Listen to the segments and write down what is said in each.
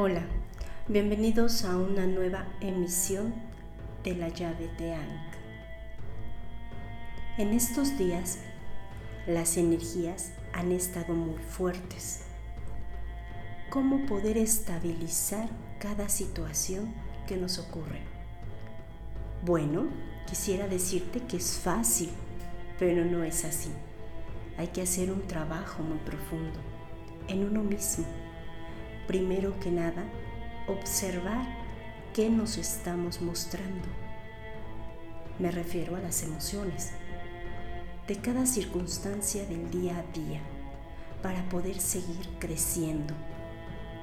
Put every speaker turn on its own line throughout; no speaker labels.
Hola, bienvenidos a una nueva emisión de la llave de Ankh. En estos días las energías han estado muy fuertes. ¿Cómo poder estabilizar cada situación que nos ocurre? Bueno, quisiera decirte que es fácil, pero no es así. Hay que hacer un trabajo muy profundo en uno mismo primero que nada, observar qué nos estamos mostrando. Me refiero a las emociones de cada circunstancia del día a día para poder seguir creciendo.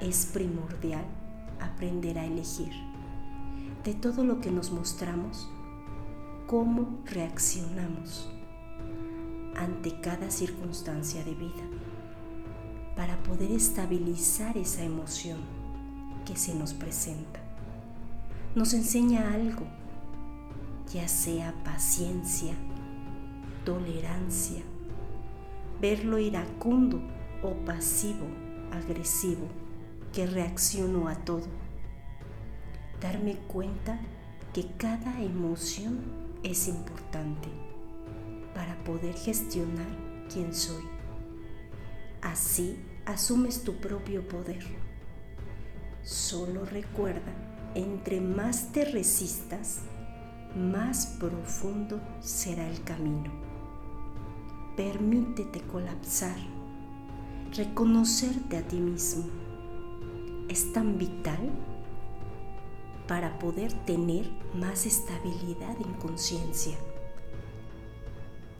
Es primordial aprender a elegir de todo lo que nos mostramos, cómo reaccionamos ante cada circunstancia de vida para poder estabilizar esa emoción que se nos presenta. Nos enseña algo, ya sea paciencia, tolerancia, verlo iracundo o pasivo, agresivo, que reacciono a todo. Darme cuenta que cada emoción es importante para poder gestionar quién soy Así asumes tu propio poder. Solo recuerda, entre más te resistas, más profundo será el camino. Permítete colapsar, reconocerte a ti mismo. Es tan vital para poder tener más estabilidad en conciencia.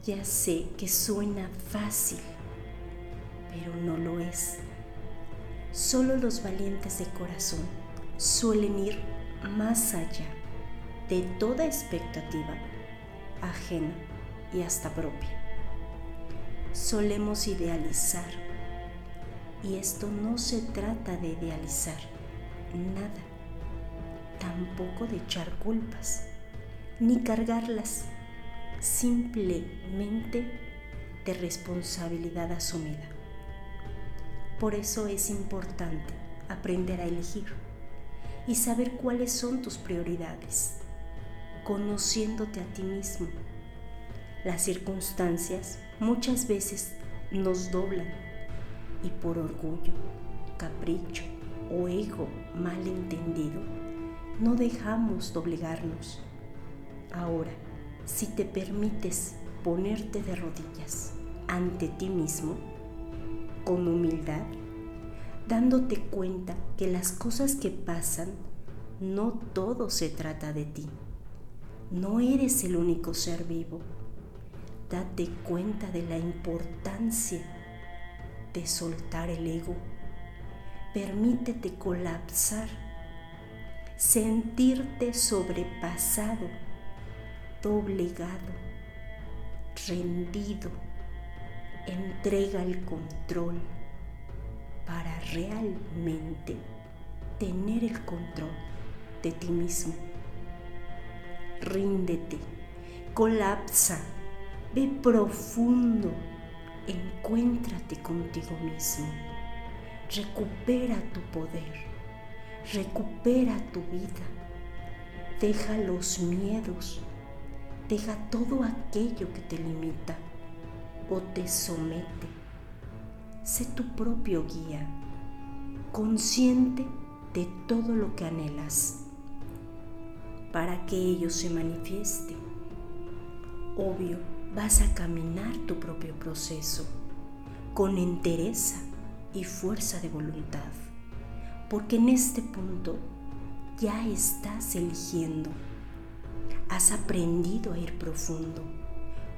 Ya sé que suena fácil pero no lo es. Solo los valientes de corazón suelen ir más allá de toda expectativa ajena y hasta propia. Solemos idealizar y esto no se trata de idealizar nada, tampoco de echar culpas, ni cargarlas, simplemente de responsabilidad asumida. Por eso es importante aprender a elegir y saber cuáles son tus prioridades, conociéndote a ti mismo. Las circunstancias muchas veces nos doblan y por orgullo, capricho o ego mal entendido, no dejamos doblegarnos. Ahora, si te permites ponerte de rodillas ante ti mismo, con humildad, dándote cuenta que las cosas que pasan, no todo se trata de ti. No eres el único ser vivo. Date cuenta de la importancia de soltar el ego. Permítete colapsar, sentirte sobrepasado, doblegado, rendido entrega el control para realmente tener el control de ti mismo. Ríndete, colapsa, ve profundo, encuéntrate contigo mismo, recupera tu poder, recupera tu vida, deja los miedos, deja todo aquello que te limita o te somete. Sé tu propio guía, consciente de todo lo que anhelas, para que ello se manifieste. Obvio, vas a caminar tu propio proceso con entereza y fuerza de voluntad, porque en este punto ya estás eligiendo, has aprendido a ir profundo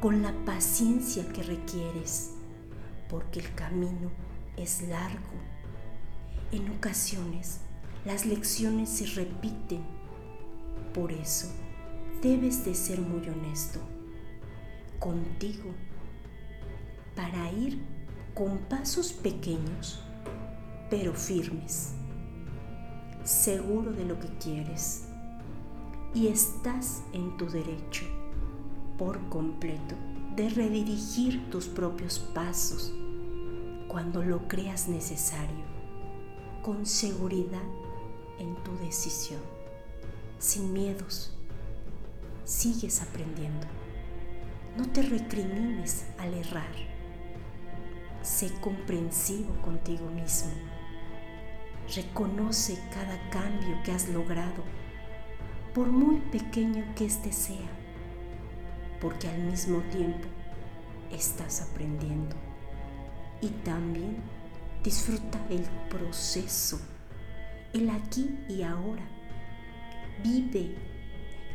con la paciencia que requieres, porque el camino es largo. En ocasiones las lecciones se repiten, por eso debes de ser muy honesto contigo. Para ir con pasos pequeños pero firmes, seguro de lo que quieres y estás en tu derecho por completo de redirigir tus propios pasos cuando lo creas necesario, con seguridad en tu decisión, sin miedos. Sigues aprendiendo. No te recrimines al errar. Sé comprensivo contigo mismo. Reconoce cada cambio que has logrado, por muy pequeño que éste sea, porque al mismo tiempo estás aprendiendo. Y también disfruta el proceso, el aquí y ahora. Vive,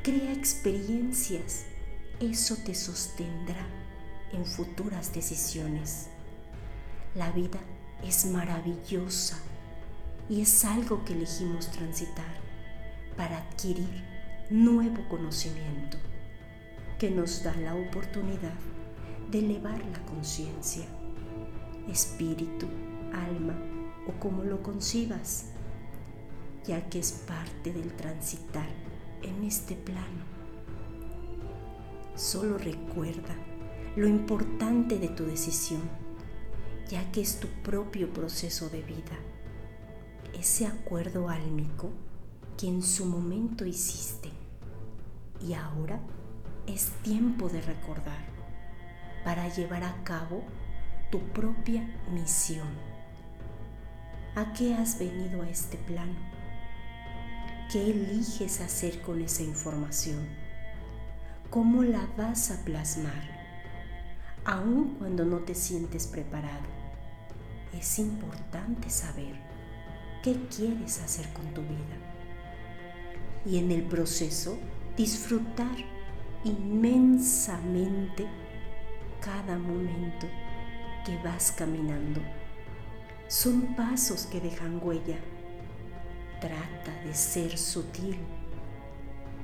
crea experiencias. Eso te sostendrá en futuras decisiones. La vida es maravillosa y es algo que elegimos transitar para adquirir nuevo conocimiento que nos da la oportunidad de elevar la conciencia, espíritu, alma o como lo concibas, ya que es parte del transitar en este plano. Solo recuerda lo importante de tu decisión, ya que es tu propio proceso de vida, ese acuerdo álmico que en su momento hiciste y ahora es tiempo de recordar para llevar a cabo tu propia misión. ¿A qué has venido a este plano? ¿Qué eliges hacer con esa información? ¿Cómo la vas a plasmar? Aun cuando no te sientes preparado, es importante saber qué quieres hacer con tu vida. Y en el proceso disfrutar inmensamente cada momento que vas caminando. Son pasos que dejan huella. Trata de ser sutil.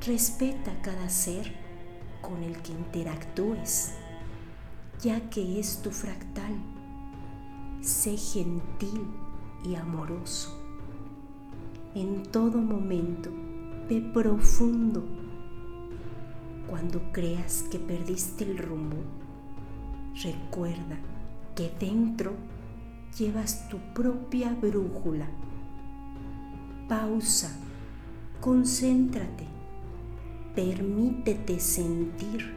Respeta cada ser con el que interactúes, ya que es tu fractal. Sé gentil y amoroso. En todo momento, ve profundo. Cuando creas que perdiste el rumbo, recuerda que dentro llevas tu propia brújula. Pausa, concéntrate, permítete sentir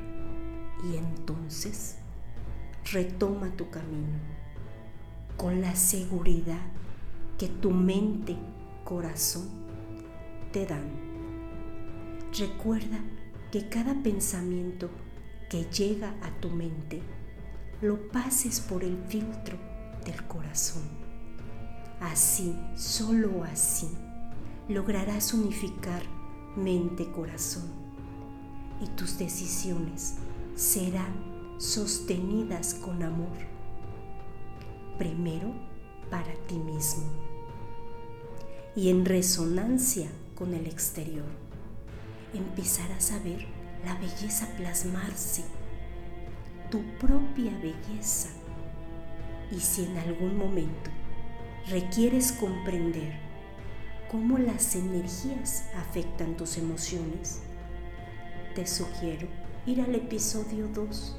y entonces retoma tu camino con la seguridad que tu mente, corazón te dan. Recuerda que cada pensamiento que llega a tu mente lo pases por el filtro del corazón. Así, solo así, lograrás unificar mente-corazón y tus decisiones serán sostenidas con amor. Primero para ti mismo y en resonancia con el exterior. Empezarás a ver la belleza plasmarse tu propia belleza. Y si en algún momento requieres comprender cómo las energías afectan tus emociones, te sugiero ir al episodio 2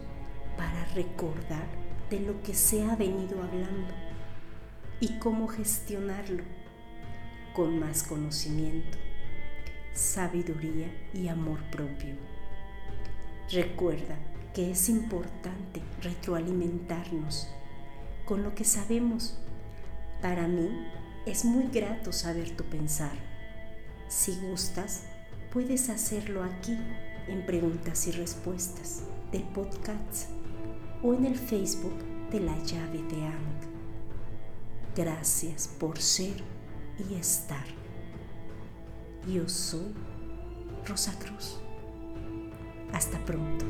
para recordar de lo que se ha venido hablando y cómo gestionarlo con más conocimiento, sabiduría y amor propio. Recuerda que es importante retroalimentarnos con lo que sabemos. Para mí es muy grato saber tu pensar. Si gustas, puedes hacerlo aquí en preguntas y respuestas del podcast o en el Facebook de la llave de Ang. Gracias por ser y estar. Yo soy Rosa Cruz. Hasta pronto.